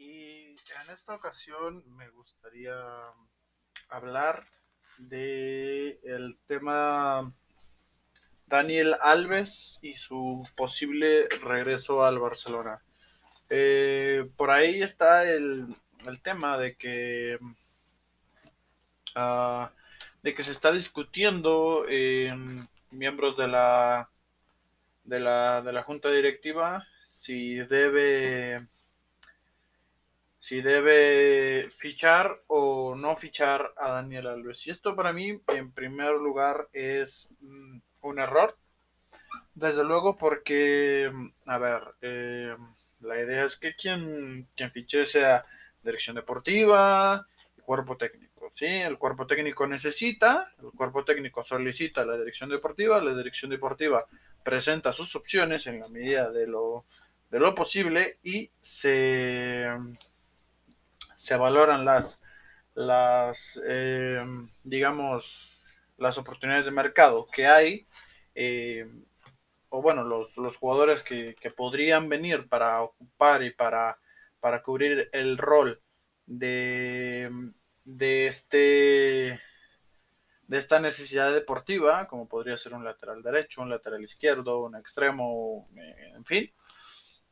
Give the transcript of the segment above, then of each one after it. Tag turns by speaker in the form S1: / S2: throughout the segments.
S1: Y en esta ocasión me gustaría hablar de el tema Daniel Alves y su posible regreso al Barcelona. Eh, por ahí está el, tema de que ah, de que se está discutiendo en miembros de la de la, de la junta directiva si debe si debe fichar o no fichar a Daniel Alves. Y esto para mí, en primer lugar, es mm, un error. Desde luego porque, a ver, eh, la idea es que quien, quien fiche sea dirección deportiva y cuerpo técnico. ¿sí? El cuerpo técnico necesita, el cuerpo técnico solicita a la dirección deportiva, la dirección deportiva presenta sus opciones en la medida de lo, de lo posible y se, se valoran las, las eh, digamos, las oportunidades de mercado que hay, eh, o bueno, los, jugadores que, podrían venir para ocupar y para, para cubrir el rol de, de, este, de esta necesidad deportiva, como podría ser un lateral derecho, un lateral izquierdo, un extremo, eh, en fin,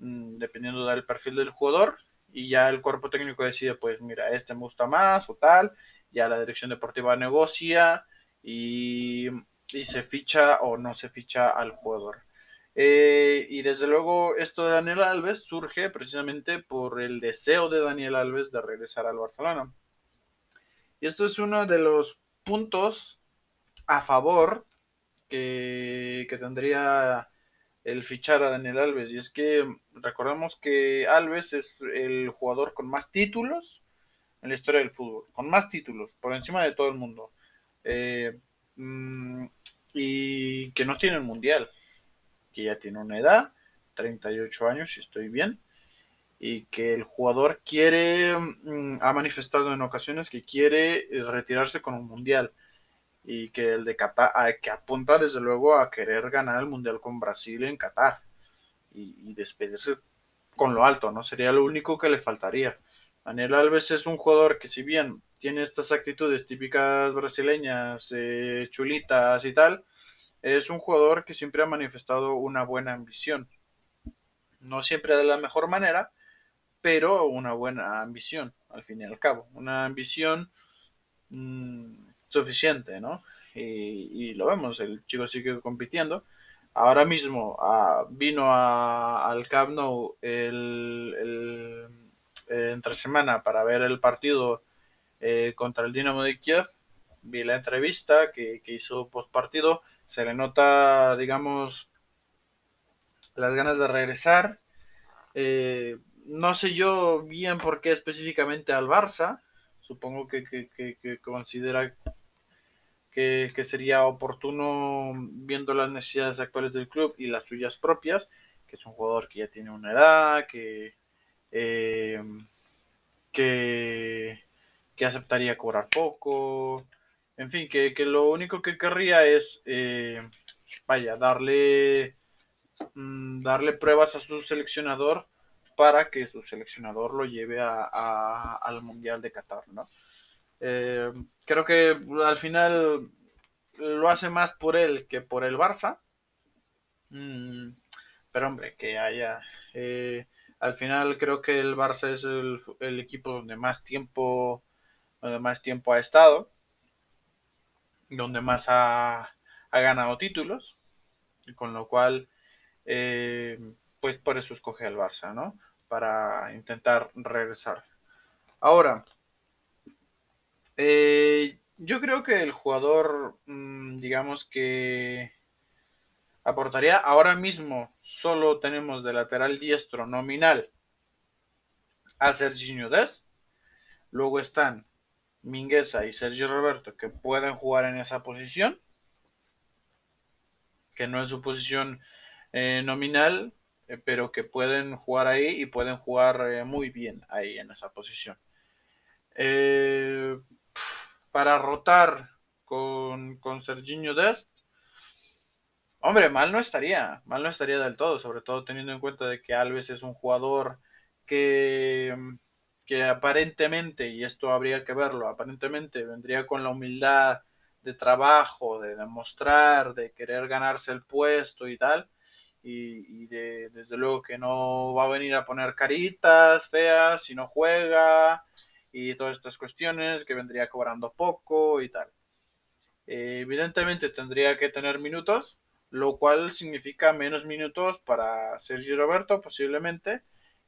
S1: mm, dependiendo del perfil del jugador, y ya el cuerpo técnico decide, pues mira, este me gusta más o tal, ya la dirección deportiva negocia y, se ficha o no se ficha al jugador. Eh, y desde luego esto de Daniel Alves surge precisamente por el deseo de Daniel Alves de regresar al Barcelona. Y esto es uno de los puntos a favor que, que tendría el fichar a Daniel Alves. Y es que recordemos que Alves es el jugador con más títulos en la historia del fútbol, con más títulos, por encima de todo el mundo. Eh, mm, y que no tiene el mundial, que ya tiene una edad, 38 años, si estoy bien, y que el jugador quiere, mm, ha manifestado en ocasiones que quiere retirarse con un mundial y que el de Qatar, que apunta desde luego a querer ganar el mundial con Brasil en Qatar y, despedirse con lo alto, ¿no? Sería lo único que le faltaría. Daniel Alves es un jugador que si bien tiene estas actitudes típicas brasileñas, eh, chulitas y tal, es un jugador que siempre ha manifestado una buena ambición. No siempre de la mejor manera, pero una buena ambición, al fin y al cabo. Una ambición mm, suficiente, ¿no? Y, lo vemos, el chico sigue compitiendo. Ahora mismo ah, vino al Camp Nou el eh, entre semana para ver el partido eh, contra el Dinamo de Kiev. Vi la entrevista que, hizo post partido. Se le nota, digamos, las ganas de regresar. Eh, no sé yo bien por qué específicamente al Barça. Supongo que, considera que, sería oportuno viendo las necesidades actuales del club y las suyas propias, que es un jugador que ya tiene una edad, que, eh, que, aceptaría cobrar poco, en fin, que, lo único que querría es, eh, vaya, darle, mm, darle pruebas a su seleccionador para que su seleccionador lo lleve a, al Mundial de Qatar, ¿no? Eh, creo que al final lo hace más por él que por el Barça. Mm, pero hombre, que haya al final creo que el Barça es el, equipo donde más tiempo, donde más tiempo ha estado, donde más ha, ganado títulos, y con lo cual, eh, pues por eso escoge al Barça, ¿no? Para intentar regresar. Ahora, eh, yo creo que el jugador, mm, digamos que aportaría ahora mismo solo tenemos de lateral diestro nominal a Serginho Dest. Luego están Mingueza y Sergio Roberto que pueden jugar en esa posición, que no es su posición eh, nominal, eh, pero que pueden jugar ahí y pueden jugar eh, muy bien ahí en esa posición. Para rotar con, con Serginho Dest, Hombre, mal no estaría, mal no estaría del todo, sobre todo teniendo en cuenta de que Alves es un jugador que, que aparentemente, y esto habría que verlo, aparentemente vendría con la humildad de trabajo, de demostrar, de querer ganarse el puesto y tal, y, de, desde luego que no va a venir a poner caritas feas si no juega y todas estas cuestiones, que vendría cobrando poco y tal. Eh, evidentemente tendría que tener minutos, lo cual significa menos minutos para Sergio Roberto posiblemente,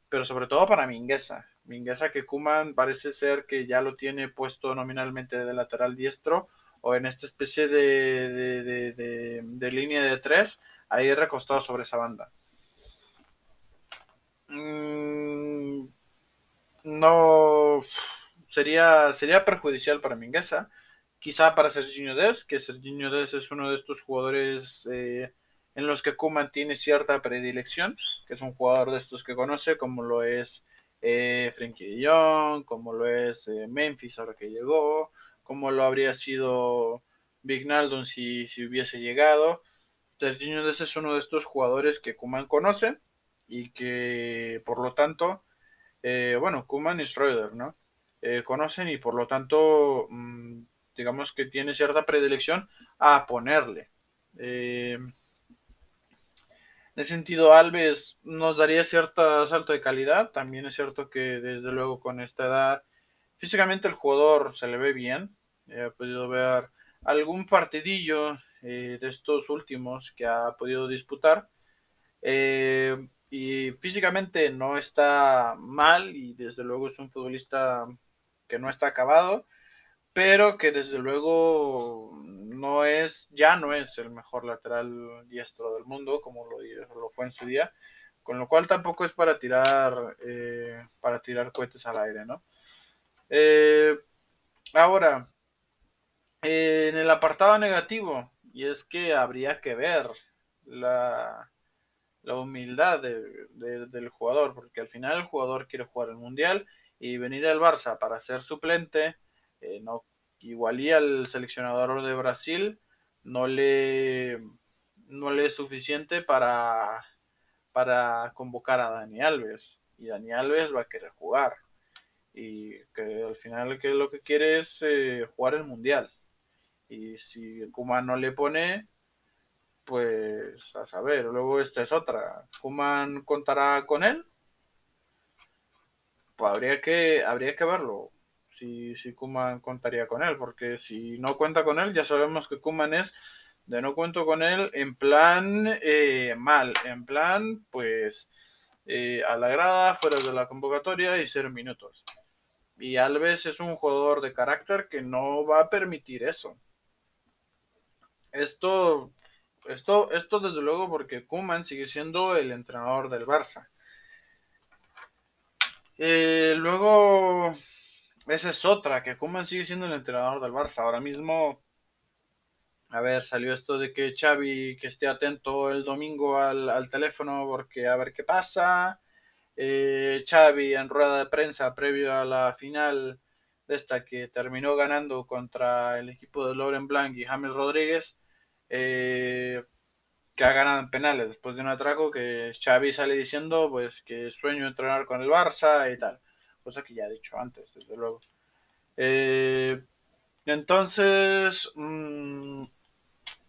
S1: pero sobre todo para Mingueza. Mingueza que Kuman parece ser que ya lo tiene puesto nominalmente de lateral diestro o en esta especie de, de, línea de tres, ahí recostado sobre esa banda. Mm, no sería, sería perjudicial para Mingueza, quizá para Serginho Des, que Serginho Des es uno de estos jugadores eh, en los que Kuman tiene cierta predilección, que es un jugador de estos que conoce, como lo es eh, Frenkie de como lo es eh, Memphis ahora que llegó, como lo habría sido Vignaldon si, si hubiese llegado. Serginho Des es uno de estos jugadores que Kuman conoce y que por lo tanto, eh, bueno, Kuman y Schroeder, ¿no? Conocen y por lo tanto, mm, digamos que tiene cierta predilección a ponerle. En ese sentido, Alves nos daría cierto salto de calidad. También es cierto que desde luego con esta edad, físicamente el jugador se le ve bien. He podido ver algún partidillo eh, de estos últimos que ha podido disputar. Eh, y físicamente no está mal y desde luego es un futbolista que no está acabado, pero que desde luego no es, ya no es el mejor lateral diestro del mundo, como lo, lo fue en su día, con lo cual tampoco es para tirar, eh, para tirar cohetes al aire, ¿no? Eh, ahora, en el apartado negativo, y es que habría que ver la, la humildad del jugador, porque al final el jugador quiere jugar el Mundial y venir al Barça para ser suplente, eh, no igual al seleccionador de Brasil no le, no le es suficiente para, para convocar a Dani Alves. Y Dani Alves va a querer jugar. Y que al final que lo que quiere es eh, jugar el Mundial. Y si Kuman no le pone, pues a saber. Luego esta es otra. ¿Kuman contará con él? Pues habría que, habría que verlo si, si Kuman contaría con él, porque si no cuenta con él, ya sabemos que Kuman es de no cuento con él en plan eh, mal, en plan pues eh, a la grada, fuera de la convocatoria y cero minutos. Y Alves es un jugador de carácter que no va a permitir eso. Esto, esto, esto desde luego porque Kuman sigue siendo el entrenador del Barça. Eh, luego, esa es otra, que Kuman sigue siendo el entrenador del Barça. Ahora mismo, a ver, salió esto de que Xavi que esté atento el domingo al, teléfono porque a ver qué pasa. Eh, Xavi en rueda de prensa previo a la final de esta que terminó ganando contra el equipo de Loren Blanc y James Rodríguez, eh, que ha penales después de un atraco, que Xavi sale diciendo pues que sueño entrenar con el Barça y tal cosa que ya he dicho antes, desde luego. Eh, entonces, mm,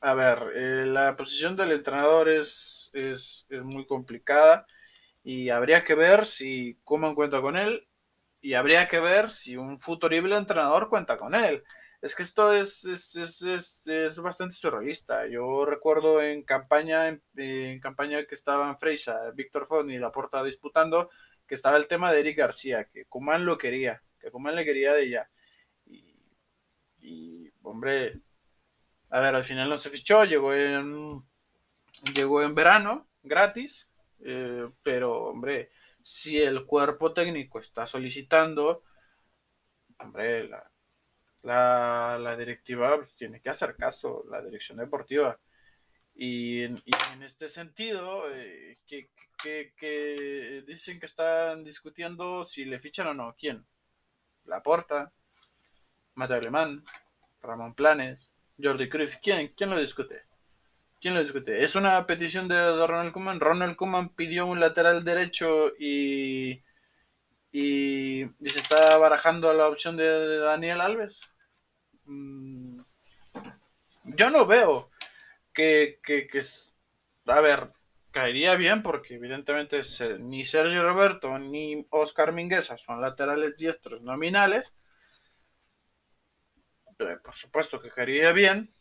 S1: a ver, eh, la posición del entrenador es, es, muy complicada y habría que ver si Kuman cuenta con él y habría que ver si un futurible entrenador cuenta con él. Es que esto es, es, bastante surrealista. Yo recuerdo en campaña, en, campaña que estaba en Freisa, Víctor Font y Laporta disputando, que estaba el tema de Eric García, que Kuman lo quería, que Kuman le quería de ella. Y, hombre, a ver, al final no se fichó, llegó en, llegó en verano, gratis, eh, pero hombre, si el cuerpo técnico está solicitando, hombre, la, la, directiva pues, tiene que hacer caso, la dirección deportiva. Y, en este sentido, eh, que, que, dicen que están discutiendo si le fichan o no. ¿Quién? Laporta, Mateo Alemán, Ramón Planes, Jordi Cruz. ¿Quién? ¿Quién lo discute? ¿Quién lo discute? Es una petición de, Ronald Koeman. Ronald Koeman pidió un lateral derecho y, y, se está barajando la opción de, Daniel Alves. Mm, yo no veo que, que, que, a ver, caería bien porque evidentemente ni Sergio Roberto ni Oscar Mingueza son laterales diestros nominales. Eh, por supuesto que caería bien,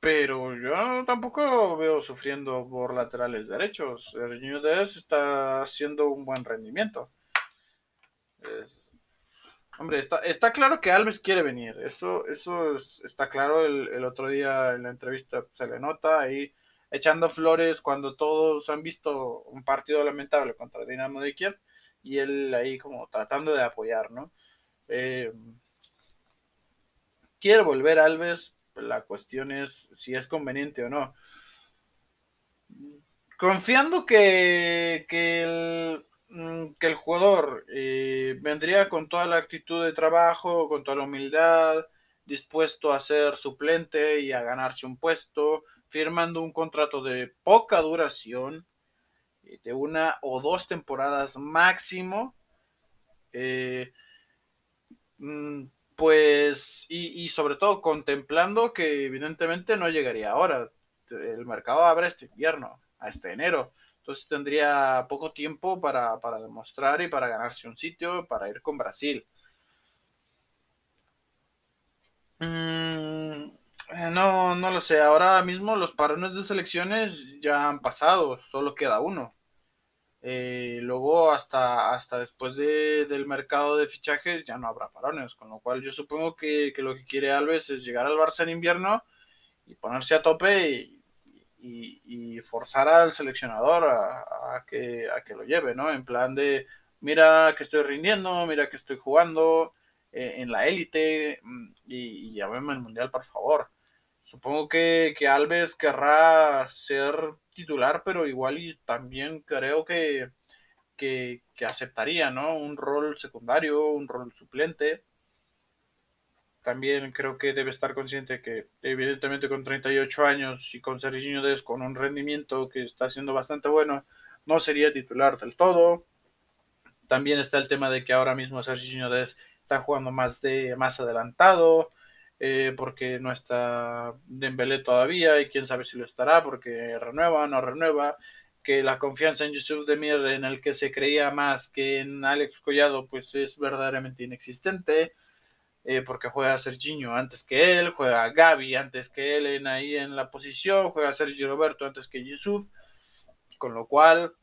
S1: pero yo tampoco veo sufriendo por laterales derechos. Sergio Dez está haciendo un buen rendimiento. Hombre, está, está, claro que Alves quiere venir. Eso, eso está claro. El, otro día en la entrevista se le nota ahí echando flores cuando todos han visto un partido lamentable contra Dinamo de Kiev y él ahí como tratando de apoyar, ¿no? Eh, quiere volver Alves, la cuestión es si es conveniente o no. Confiando que, que, el, que el jugador eh, vendría con toda la actitud de trabajo, con toda la humildad, dispuesto a ser suplente y a ganarse un puesto, firmando un contrato de poca duración, eh, de una o dos temporadas máximo. Eh, mm, pues, y, sobre todo contemplando que evidentemente no llegaría ahora. El mercado abre este invierno, a este enero. Entonces tendría poco tiempo para, demostrar y para ganarse un sitio para ir con Brasil. Mm, eh, no, no lo sé. Ahora mismo los parones de selecciones ya han pasado, solo queda uno. Eh, luego hasta, hasta después del mercado de fichajes ya no habrá parones, con lo cual yo supongo que, lo que quiere Alves es llegar al Barça en invierno y ponerse a tope y, forzar al seleccionador a, que, a que lo lleve, ¿no? En plan de, mira que estoy rindiendo, mira que estoy jugando eh, en la élite mm, y, y llámeme el Mundial, por favor. Supongo que, Alves querrá ser titular, pero igual y también creo que, que, aceptaría, ¿no? Un rol secundario, un rol suplente. También creo que debe estar consciente que, evidentemente, con 38 años y con Serginho Des con un rendimiento que está siendo bastante bueno, no sería titular del todo. También está el tema de que ahora mismo Serginho Des está jugando más, de, más adelantado eh, porque no está Dembélé todavía y quién sabe si lo estará porque renueva o no renueva, que la confianza en Yusuf Demir en el que se creía más que en Alex Collado pues es verdaderamente inexistente, eh, porque juega Serginho antes que él, juega Gaby antes que él en, ahí en la posición, juega Sergio Roberto antes que Yusuf, con lo cual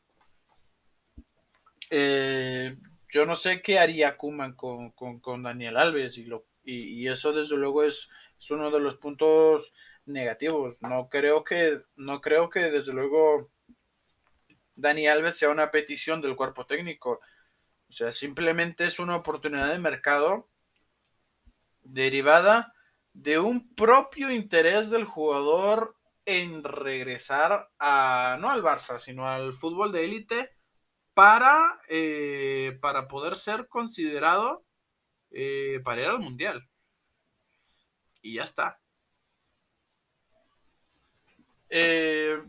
S1: eh, yo no sé qué haría Kuman con, con, Daniel Alves y lo y, eso desde luego es, uno de los puntos negativos. No creo que, no creo que desde luego Dani Alves sea una petición del cuerpo técnico. O sea, simplemente es una oportunidad de mercado derivada de un propio interés del jugador en regresar a, no al Barça, sino al fútbol de élite para, eh, para poder ser considerado eh, para ir al mundial. Y ya está. Eh,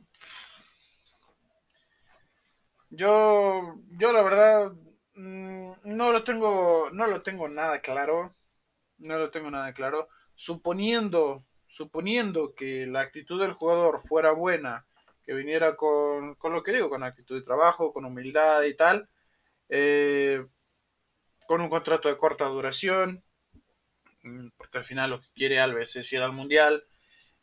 S1: yo, yo la verdad mm, no lo tengo, no lo tengo nada claro, no lo tengo nada claro. Suponiendo, suponiendo que la actitud del jugador fuera buena, que viniera con, con lo que digo, con actitud de trabajo, con humildad y tal, eh, con un contrato de corta duración, mm, porque al final lo que quiere Alves es ir al Mundial,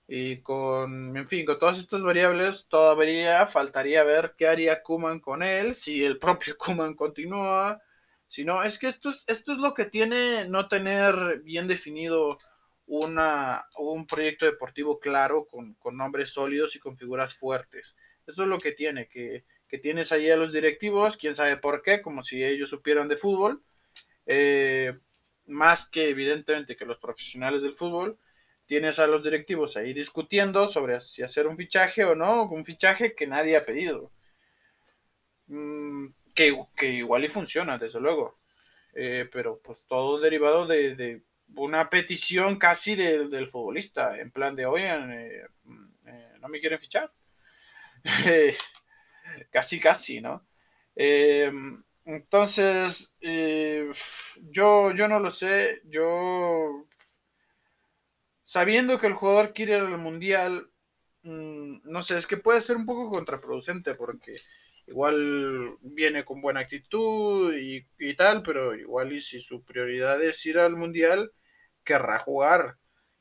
S1: y con, en fin, con todas estas variables, todavía faltaría ver qué haría Kuman con él, si el propio Kuman continúa, si no, es que esto es, esto es lo que tiene no tener bien definido una, un proyecto deportivo claro, con, con nombres sólidos y con figuras fuertes. Eso es lo que tiene, que, que tienes ahí a los directivos, quién sabe por qué, como si ellos supieran de fútbol, eh, más que evidentemente que los profesionales del fútbol, tienes a los directivos ahí discutiendo sobre si hacer un fichaje o no, un fichaje que nadie ha pedido. Mm, que, igual y funciona, desde luego. Eh, pero pues todo derivado de, una petición casi del futbolista, en plan de, oigan, eh, no me quieren fichar. casi, casi, ¿no? entonces, eh, Eh, yo, yo no lo sé. Yo, sabiendo que el jugador quiere ir al mundial, mm, no sé, es que puede ser un poco contraproducente porque igual viene con buena actitud y, y tal, pero igual y si su prioridad es ir al mundial, querrá jugar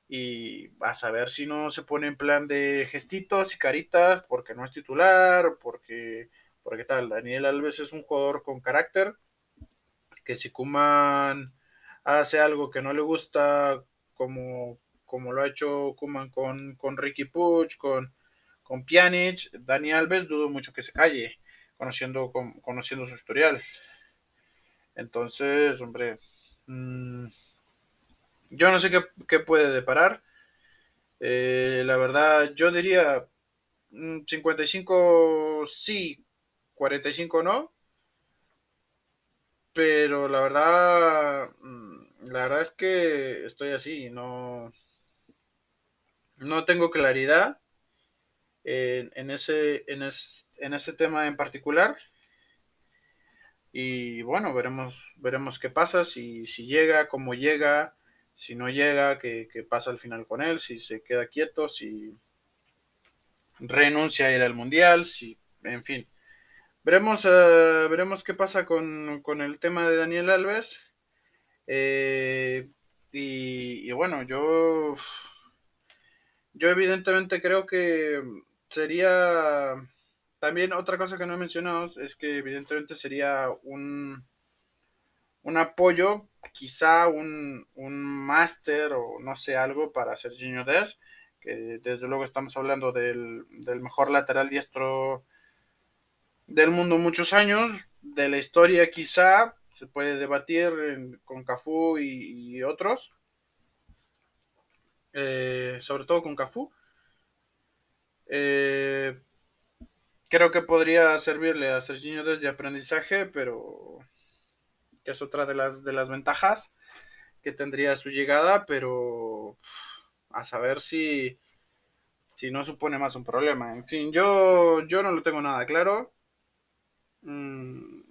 S1: y a saber si no se pone en plan de gestitos y caritas porque no es titular, porque, porque tal. Daniel Alves es un jugador con carácter que si Kuman hace algo que no le gusta, como, como lo ha hecho Kuman con, con Ricky Puch, con, con Pjanic, Dani Alves dudo mucho que se calle, conociendo, conociendo su historial. Entonces, hombre, mmm, yo no sé qué, puede deparar. Eh, la verdad, yo diría 55 mm, sí, 45 no. Pero la verdad, mm, la verdad es que estoy así, no, no tengo claridad en, ese, en, en ese tema en particular. Y bueno, veremos, veremos qué pasa, si, si llega, cómo llega si no llega, ¿qué, pasa al final con él? Si se queda quieto, si renuncia a ir al mundial, si, en fin. Veremos, eh, veremos qué pasa con, el tema de Daniel Alves. Eh, y, bueno, yo, yo evidentemente creo que sería también otra cosa que no he mencionado es que evidentemente sería un, un apoyo quizá un, un máster o no sé, algo para Serginho Des, que desde luego estamos hablando del, mejor lateral diestro del mundo muchos años, de la historia quizá, se puede debatir con Cafú y, otros, eh, sobre todo con Cafú. Eh, creo que podría servirle a Serginho Des de aprendizaje, pero que es otra de las, de las ventajas que tendría su llegada, pero a saber si, si no supone más un problema. En fin, yo, yo no lo tengo nada claro. Mm,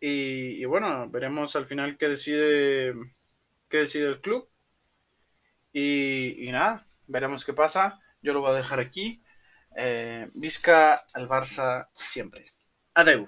S1: y, bueno, veremos al final qué decide, qué decide el club. Y, nada, veremos qué pasa. Yo lo voy a dejar aquí. Eh, Vizca al Barça siempre. Adeu.